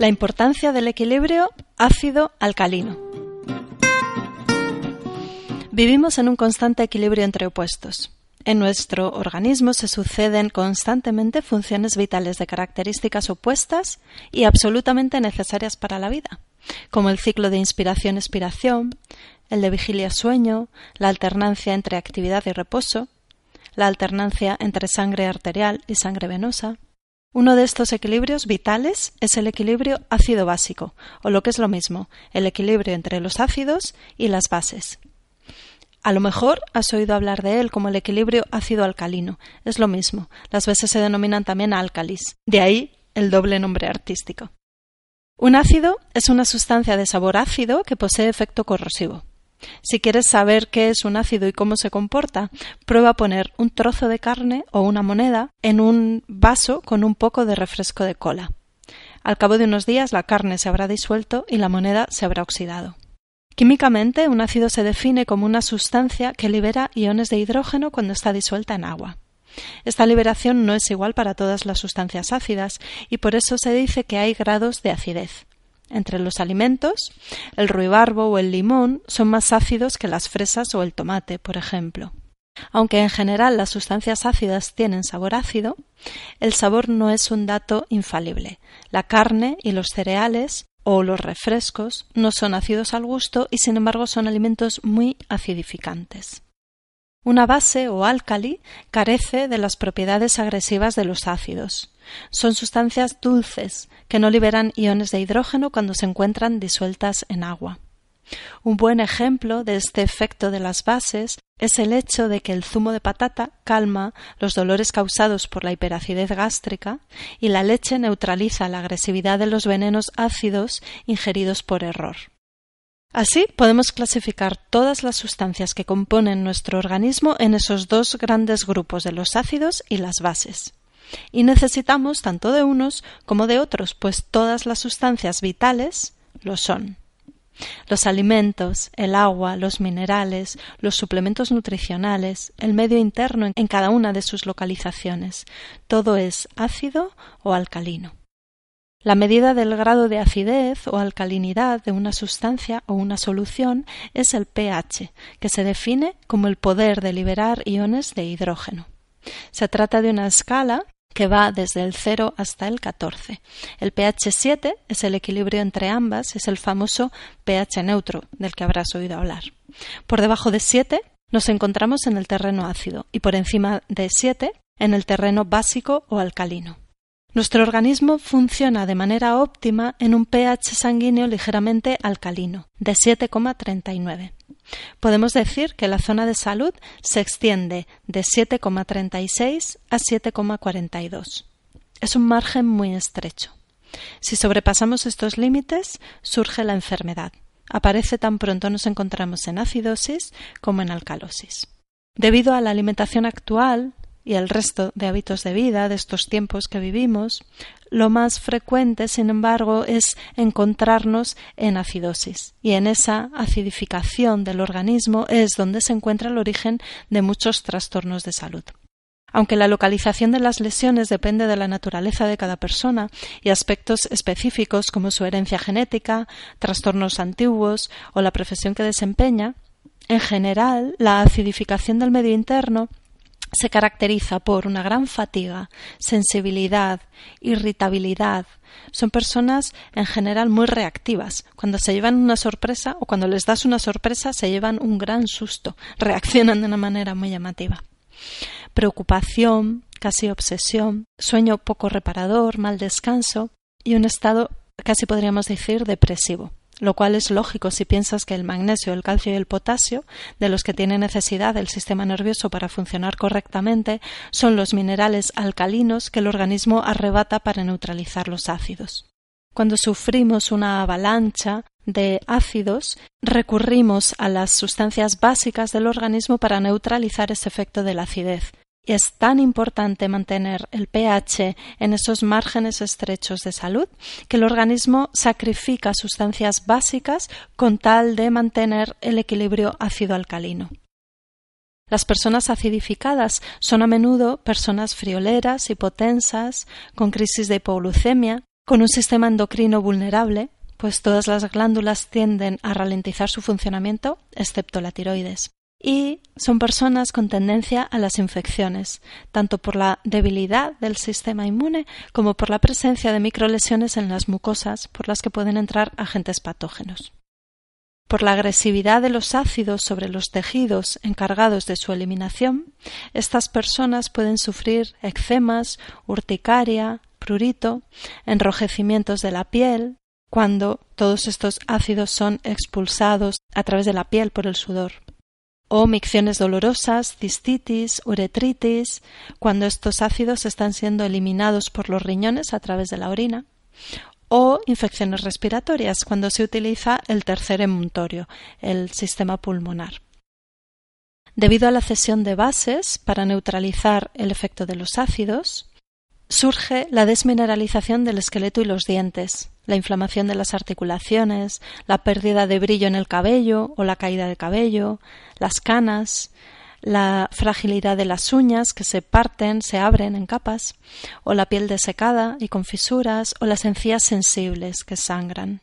La importancia del equilibrio ácido-alcalino. Vivimos en un constante equilibrio entre opuestos. En nuestro organismo se suceden constantemente funciones vitales de características opuestas y absolutamente necesarias para la vida, como el ciclo de inspiración-expiración, el de vigilia-sueño, la alternancia entre actividad y reposo, la alternancia entre sangre arterial y sangre venosa, uno de estos equilibrios vitales es el equilibrio ácido básico, o lo que es lo mismo, el equilibrio entre los ácidos y las bases. A lo mejor has oído hablar de él como el equilibrio ácido-alcalino. Es lo mismo. Las bases se denominan también álcalis. De ahí el doble nombre artístico. Un ácido es una sustancia de sabor ácido que posee efecto corrosivo. Si quieres saber qué es un ácido y cómo se comporta, prueba a poner un trozo de carne o una moneda en un vaso con un poco de refresco de cola. Al cabo de unos días la carne se habrá disuelto y la moneda se habrá oxidado. Químicamente, un ácido se define como una sustancia que libera iones de hidrógeno cuando está disuelta en agua. Esta liberación no es igual para todas las sustancias ácidas y por eso se dice que hay grados de acidez. Entre los alimentos, el ruibarbo o el limón son más ácidos que las fresas o el tomate, por ejemplo. Aunque en general las sustancias ácidas tienen sabor ácido, el sabor no es un dato infalible. La carne y los cereales o los refrescos no son ácidos al gusto y sin embargo son alimentos muy acidificantes. Una base o álcali carece de las propiedades agresivas de los ácidos. Son sustancias dulces que no liberan iones de hidrógeno cuando se encuentran disueltas en agua. Un buen ejemplo de este efecto de las bases es el hecho de que el zumo de patata calma los dolores causados por la hiperacidez gástrica y la leche neutraliza la agresividad de los venenos ácidos ingeridos por error. Así podemos clasificar todas las sustancias que componen nuestro organismo en esos dos grandes grupos de los ácidos y las bases. Y necesitamos tanto de unos como de otros, pues todas las sustancias vitales lo son. Los alimentos, el agua, los minerales, los suplementos nutricionales, el medio interno en cada una de sus localizaciones, todo es ácido o alcalino. La medida del grado de acidez o alcalinidad de una sustancia o una solución es el pH, que se define como el poder de liberar iones de hidrógeno. Se trata de una escala que va desde el 0 hasta el 14. El pH 7 es el equilibrio entre ambas, es el famoso pH neutro del que habrás oído hablar. Por debajo de 7 nos encontramos en el terreno ácido y por encima de 7 en el terreno básico o alcalino. Nuestro organismo funciona de manera óptima en un pH sanguíneo ligeramente alcalino, de 7,39. Podemos decir que la zona de salud se extiende de 7,36 a 7,42. Es un margen muy estrecho. Si sobrepasamos estos límites, surge la enfermedad. Aparece tan pronto nos encontramos en acidosis como en alcalosis. Debido a la alimentación actual, y el resto de hábitos de vida de estos tiempos que vivimos, lo más frecuente, sin embargo, es encontrarnos en acidosis. Y en esa acidificación del organismo es donde se encuentra el origen de muchos trastornos de salud. Aunque la localización de las lesiones depende de la naturaleza de cada persona y aspectos específicos como su herencia genética, trastornos antiguos o la profesión que desempeña, en general, la acidificación del medio interno se caracteriza por una gran fatiga, sensibilidad, irritabilidad. Son personas en general muy reactivas. Cuando se llevan una sorpresa o cuando les das una sorpresa se llevan un gran susto, reaccionan de una manera muy llamativa. Preocupación, casi obsesión, sueño poco reparador, mal descanso y un estado casi podríamos decir depresivo. Lo cual es lógico si piensas que el magnesio, el calcio y el potasio, de los que tiene necesidad el sistema nervioso para funcionar correctamente, son los minerales alcalinos que el organismo arrebata para neutralizar los ácidos. Cuando sufrimos una avalancha de ácidos, recurrimos a las sustancias básicas del organismo para neutralizar ese efecto de la acidez. Es tan importante mantener el pH en esos márgenes estrechos de salud que el organismo sacrifica sustancias básicas con tal de mantener el equilibrio ácido-alcalino. Las personas acidificadas son a menudo personas frioleras, hipotensas, con crisis de hipoglucemia, con un sistema endocrino vulnerable, pues todas las glándulas tienden a ralentizar su funcionamiento, excepto la tiroides. Y son personas con tendencia a las infecciones, tanto por la debilidad del sistema inmune como por la presencia de microlesiones en las mucosas por las que pueden entrar agentes patógenos. Por la agresividad de los ácidos sobre los tejidos encargados de su eliminación, estas personas pueden sufrir eczemas, urticaria, prurito, enrojecimientos de la piel, cuando todos estos ácidos son expulsados a través de la piel por el sudor. O micciones dolorosas, cistitis, uretritis, cuando estos ácidos están siendo eliminados por los riñones a través de la orina. O infecciones respiratorias, cuando se utiliza el tercer emuntorio, el sistema pulmonar. Debido a la cesión de bases para neutralizar el efecto de los ácidos, surge la desmineralización del esqueleto y los dientes, la inflamación de las articulaciones, la pérdida de brillo en el cabello o la caída de cabello, las canas, la fragilidad de las uñas que se parten, se abren en capas, o la piel desecada y con fisuras, o las encías sensibles que sangran.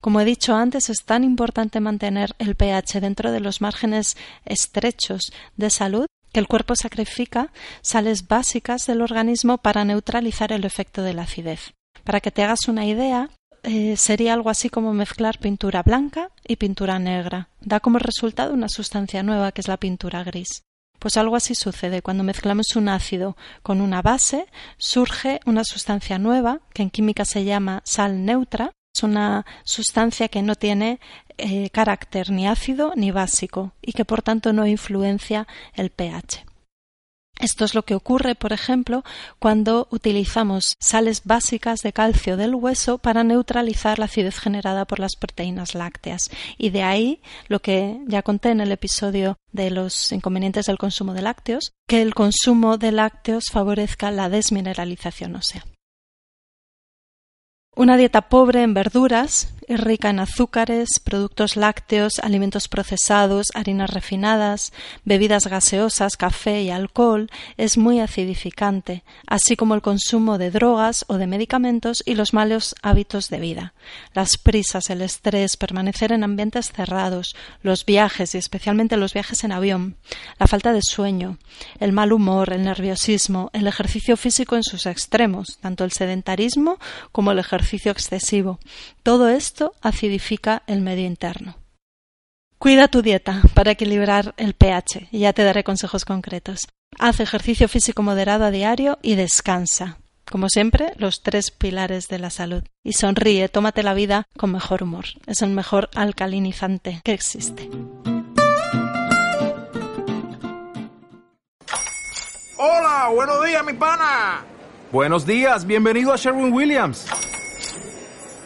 Como he dicho antes, es tan importante mantener el pH dentro de los márgenes estrechos de salud que el cuerpo sacrifica sales básicas del organismo para neutralizar el efecto de la acidez. Para que te hagas una idea, eh, sería algo así como mezclar pintura blanca y pintura negra. Da como resultado una sustancia nueva que es la pintura gris. Pues algo así sucede. Cuando mezclamos un ácido con una base, surge una sustancia nueva, que en química se llama sal neutra. Es una sustancia que no tiene eh, carácter ni ácido ni básico y que por tanto no influencia el pH. Esto es lo que ocurre, por ejemplo, cuando utilizamos sales básicas de calcio del hueso para neutralizar la acidez generada por las proteínas lácteas. Y de ahí lo que ya conté en el episodio de los inconvenientes del consumo de lácteos, que el consumo de lácteos favorezca la desmineralización ósea. Una dieta pobre en verduras rica en azúcares, productos lácteos, alimentos procesados, harinas refinadas, bebidas gaseosas, café y alcohol es muy acidificante, así como el consumo de drogas o de medicamentos y los malos hábitos de vida. Las prisas, el estrés, permanecer en ambientes cerrados, los viajes y especialmente los viajes en avión, la falta de sueño, el mal humor, el nerviosismo, el ejercicio físico en sus extremos, tanto el sedentarismo como el ejercicio excesivo. Todo esto acidifica el medio interno. Cuida tu dieta para equilibrar el pH y ya te daré consejos concretos. Haz ejercicio físico moderado a diario y descansa. Como siempre, los tres pilares de la salud. Y sonríe, tómate la vida con mejor humor. Es el mejor alcalinizante que existe. Hola, buenos días, mi pana. Buenos días, bienvenido a Sherwin Williams.